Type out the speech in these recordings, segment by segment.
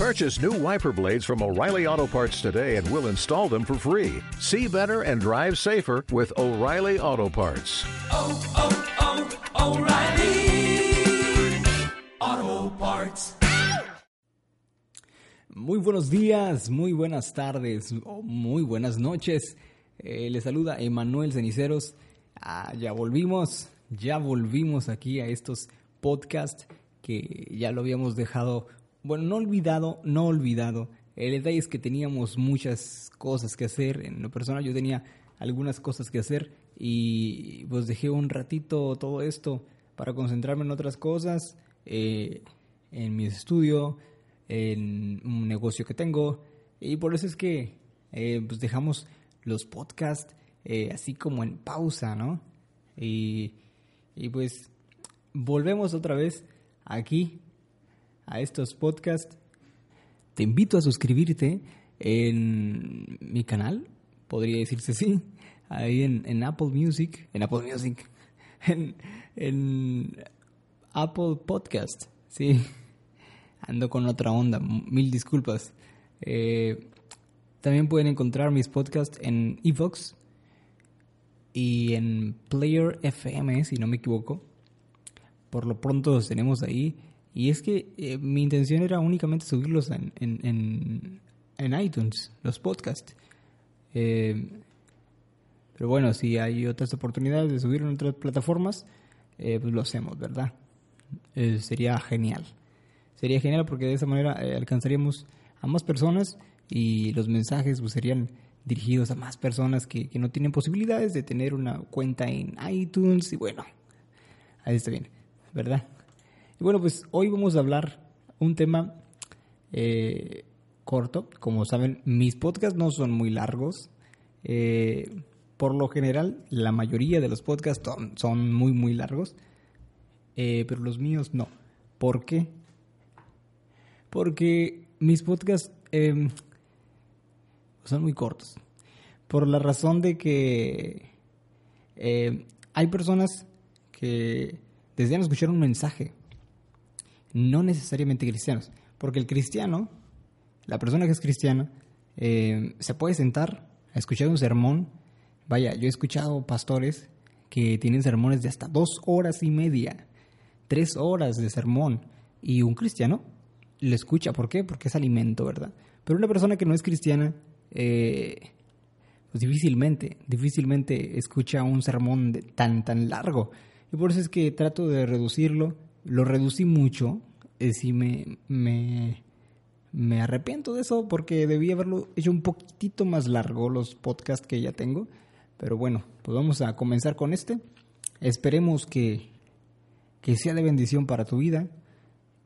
Purchase new wiper blades from O'Reilly Auto Parts today and we'll install them for free. See better and drive safer with O'Reilly Auto Parts. oh, oh, O'Reilly Auto Parts. Muy buenos días, muy buenas tardes, muy buenas noches. Eh, les saluda Emanuel Ceniceros. Ah, ya volvimos, ya volvimos aquí a estos podcasts que ya lo habíamos dejado, bueno, no olvidado, no olvidado. El detalle es que teníamos muchas cosas que hacer. En lo personal yo tenía algunas cosas que hacer y pues dejé un ratito todo esto para concentrarme en otras cosas, eh, en mi estudio, en un negocio que tengo y por eso es que eh, pues dejamos los podcasts eh, así como en pausa, ¿no? Y, y pues volvemos otra vez aquí a estos podcasts. Te invito a suscribirte en mi canal, podría decirse así, ahí en, en Apple Music, en Apple Music, en, en Apple Podcast, sí. Ando con otra onda, mil disculpas. Eh, también pueden encontrar mis podcasts en Evox y en Player FM, si no me equivoco. Por lo pronto los tenemos ahí. Y es que eh, mi intención era únicamente subirlos en, en, en, iTunes, los podcasts. Eh, pero bueno, si hay otras oportunidades de subirlo en otras plataformas, eh, pues lo hacemos, ¿verdad? Eh, sería genial. Sería genial porque de esa manera alcanzaríamos a más personas y los mensajes pues, serían dirigidos a más personas que, que no tienen posibilidades de tener una cuenta en iTunes. Y bueno, ahí está bien, ¿verdad? Y bueno, pues hoy vamos a hablar un tema eh, corto. Como saben, mis podcasts no son muy largos. Eh, por lo general, la mayoría de los podcasts son, muy, muy largos. Eh, pero los míos no. ¿Por qué? Porque mis podcasts eh, son muy cortos. Por la razón de que hay personas que desean escuchar un mensaje, no necesariamente cristianos. Porque el cristiano, la persona que es cristiana, eh, se puede sentar a escuchar un sermón. Vaya, yo he escuchado pastores que tienen sermones de hasta dos horas y media, tres horas de sermón, y un cristiano lo escucha. ¿Por qué? Porque es alimento, ¿verdad? Pero una persona que no es cristiana, pues difícilmente, difícilmente escucha un sermón tan, tan largo. Y por eso es que trato de reducirlo. Lo reducí mucho. Eh, sí me, me, me arrepiento de eso porque debí haberlo hecho un poquitito más largo los podcasts que ya tengo. Pero bueno, pues vamos a comenzar con este. Esperemos que, que sea de bendición para tu vida.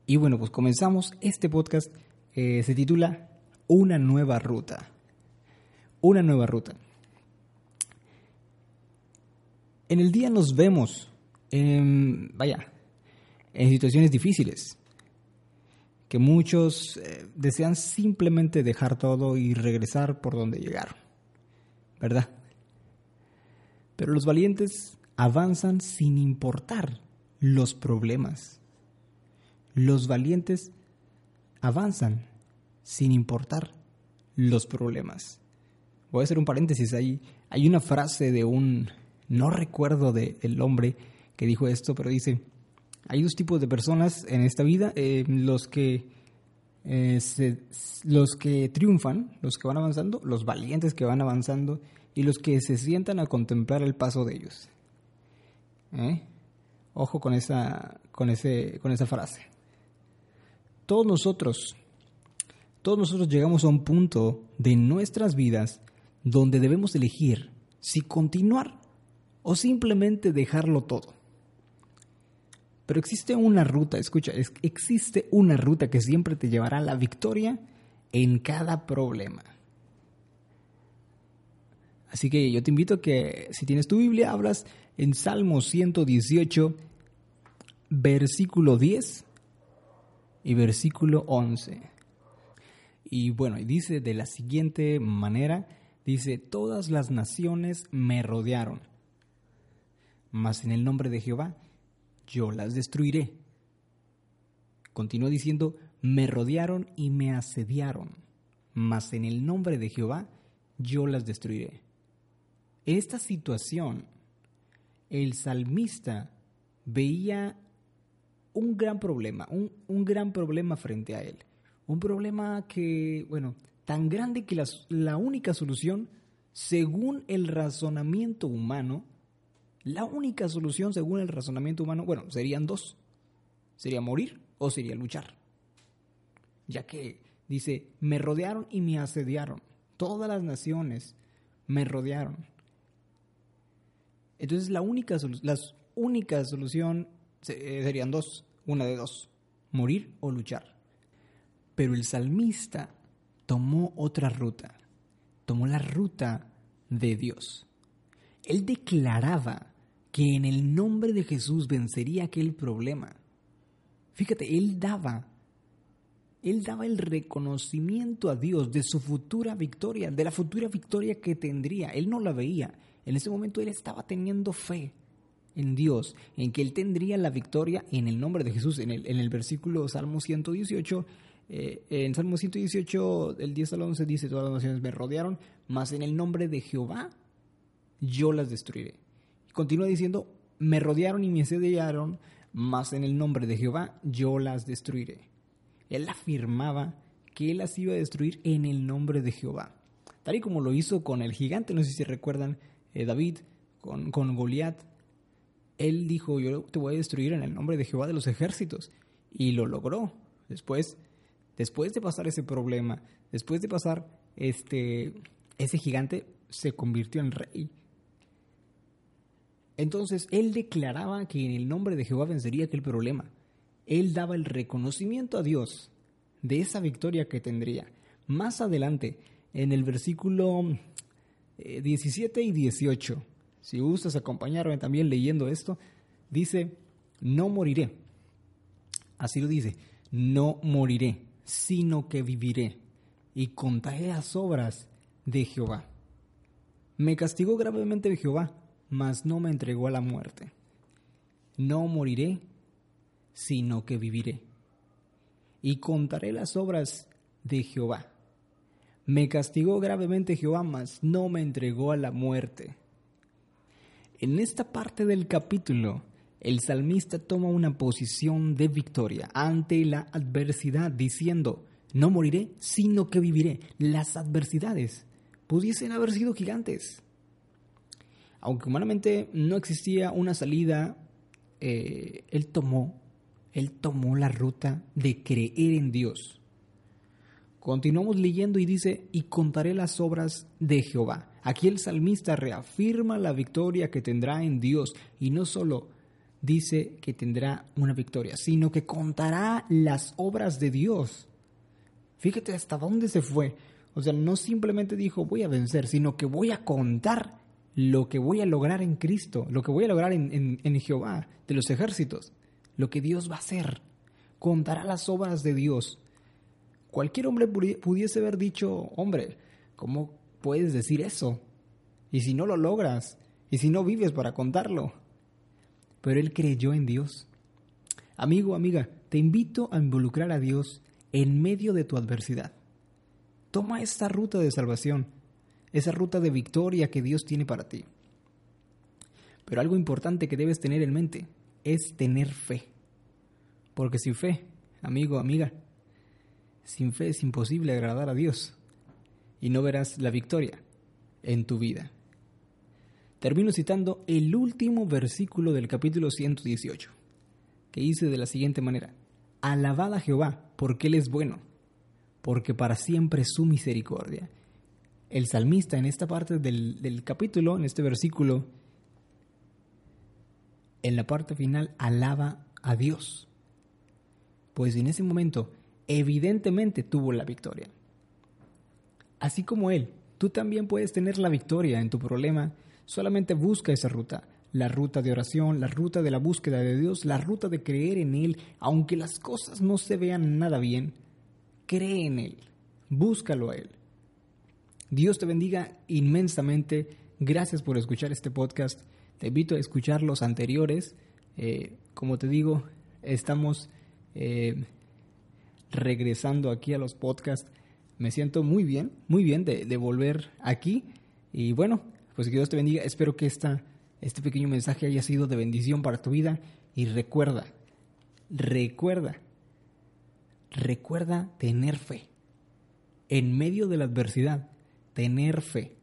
Y bueno, pues comenzamos. Este podcast eh, se titula Una nueva ruta. Una nueva ruta. En el día nos vemos, en, vaya, en situaciones difíciles, que muchos eh, desean simplemente dejar todo y regresar por donde llegaron, ¿verdad? Pero los valientes avanzan sin importar los problemas. Los valientes avanzan sin importar los problemas. Voy a hacer un paréntesis ahí. Hay una frase de un, no recuerdo del el hombre que dijo esto, pero dice, hay dos tipos de personas en esta vida, eh, los que eh, los que triunfan, los que van avanzando, los valientes que van avanzando y los que se sientan a contemplar el paso de ellos. ¿Eh? Ojo con esa, con ese, con esa frase. Todos nosotros, todos nosotros llegamos a un punto de nuestras vidas donde debemos elegir si continuar o simplemente dejarlo todo. Pero existe una ruta, escucha, es- existe una ruta que siempre te llevará a la victoria en cada problema. Así que yo te invito a que si tienes tu Biblia, hablas en Salmo 118, versículo 10 y versículo 11. Y bueno, dice de la siguiente manera, dice, todas las naciones me rodearon, mas en el nombre de Jehová yo las destruiré. Continúa diciendo, me rodearon y me asediaron, mas en el nombre de Jehová yo las destruiré. Esta situación, el salmista veía un gran problema, un, un gran problema frente a él. Un problema que, bueno, tan grande que la, la única solución, según el razonamiento humano, la única solución según el razonamiento humano, bueno, serían dos. Sería morir o sería luchar. Ya que dice, me rodearon y me asediaron. Todas las naciones me rodearon. Entonces la única, las únicas solución eh, serían dos, una de dos, morir o luchar. Pero el salmista tomó otra ruta, tomó la ruta de Dios. Él declaraba que en el nombre de Jesús vencería aquel problema. Fíjate, él daba, él daba el reconocimiento a Dios de su futura victoria, de la futura victoria que tendría. Él no la veía. En ese momento él estaba teniendo fe en Dios, en que él tendría la victoria en el nombre de Jesús. En el, en el versículo Salmo 118, eh, en Salmo 118, del 10 al 11 dice, todas las naciones me rodearon, mas en el nombre de Jehová yo las destruiré. Continúa diciendo, me rodearon y me asediaron, mas en el nombre de Jehová yo las destruiré. Él afirmaba que él las iba a destruir en el nombre de Jehová. Tal y como lo hizo con el gigante, no sé si recuerdan, eh, David, con, con Goliat. Él dijo, yo te voy a destruir en el nombre de Jehová de los ejércitos. Y lo logró. Después, después de pasar ese problema, después de pasar este, ese gigante, se convirtió en rey. Entonces él declaraba que en el nombre de Jehová vencería aquel problema. Él daba el reconocimiento a Dios de esa victoria que tendría. Más adelante, en el versículo 17 eh, y 18, si gustas acompañarme también leyendo esto, dice, no moriré. Así lo dice, no moriré, sino que viviré y contaré las obras de Jehová. Me castigó gravemente Jehová mas no me entregó a la muerte. No moriré, sino que viviré. Y contaré las obras de Jehová. Me castigó gravemente Jehová, mas no me entregó a la muerte. En esta parte del capítulo, el salmista toma una posición de victoria ante la adversidad, diciendo, no moriré, sino que viviré. Las adversidades pudiesen haber sido gigantes, aunque humanamente no existía una salida, eh, él tomó, él tomó la ruta de creer en Dios. Continuamos leyendo y dice, y contaré las obras de Jehová. Aquí el salmista reafirma la victoria que tendrá en Dios y no solo dice que tendrá una victoria, sino que contará las obras de Dios. Fíjate hasta dónde se fue. O sea, no simplemente dijo voy a vencer, sino que voy a contar lo que voy a lograr en Cristo, lo que voy a lograr en, Jehová de los ejércitos, lo que Dios va a hacer. Contará las obras de Dios. Cualquier hombre pudiese haber dicho, hombre, ¿cómo puedes decir eso? Y si no lo logras, y si no vives para contarlo. Pero él creyó en Dios. Amigo, amiga, te invito a involucrar a Dios en medio de tu adversidad. Toma esta ruta de salvación esa ruta de victoria que Dios tiene para ti. Pero algo importante que debes tener en mente es tener fe. Porque sin fe, amigo, amiga, sin fe es imposible agradar a Dios y no verás la victoria en tu vida. Termino citando el último versículo del capítulo 118, que dice de la siguiente manera, Alabad a Jehová, porque Él es bueno, porque para siempre es su misericordia el salmista en esta parte del, capítulo, en este versículo, en la parte final, alaba a Dios. Pues en ese momento, evidentemente tuvo la victoria. Así como Él, tú también puedes tener la victoria en tu problema. Solamente busca esa ruta, la ruta de oración, la ruta de la búsqueda de Dios, la ruta de creer en Él, aunque las cosas no se vean nada bien. Cree en Él, búscalo a Él. Dios te bendiga inmensamente. Gracias por escuchar este podcast. Te invito a escuchar los anteriores. Eh, como te digo, estamos eh, regresando aquí a los podcasts. Me siento muy bien, muy bien de, de volver aquí. Y bueno, pues que Dios te bendiga. Espero que esta, este pequeño mensaje haya sido de bendición para tu vida. Y recuerda, recuerda, recuerda tener fe. En medio de la adversidad, tener fe.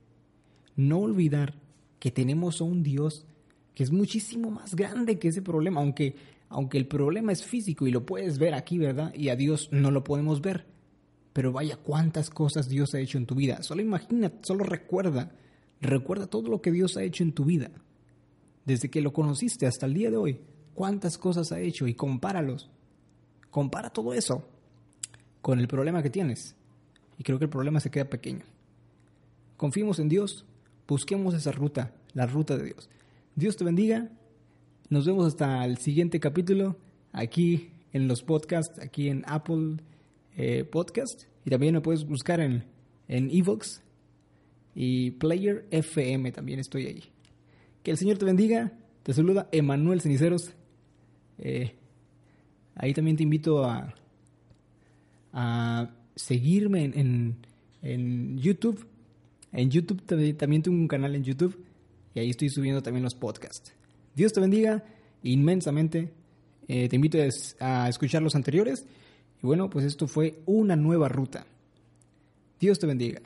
No olvidar que tenemos a un Dios que es muchísimo más grande que ese problema, aunque, aunque el problema es físico y lo puedes ver aquí, ¿verdad? Y a Dios no lo podemos ver. Pero vaya cuántas cosas Dios ha hecho en tu vida. Solo imagina, solo recuerda, recuerda todo lo que Dios ha hecho en tu vida. Desde que lo conociste hasta el día de hoy, cuántas cosas ha hecho y compáralos. Compara todo eso con el problema que tienes. Y creo que el problema se queda pequeño. Confiemos en Dios, busquemos esa ruta, la ruta de Dios. Dios te bendiga. Nos vemos hasta el siguiente capítulo aquí en los podcasts, aquí en Apple eh, Podcast. Y también me puedes buscar en, en Evox y Player FM. También estoy ahí. Que el Señor te bendiga. Te saluda Emanuel Ceniceros. Eh, ahí también te invito a, a seguirme en, en, en YouTube. En YouTube también, tengo un canal en YouTube y ahí estoy subiendo también los podcasts. Dios te bendiga inmensamente. Eh, te invito a escuchar los anteriores. Y bueno, pues esto fue una nueva ruta. Dios te bendiga.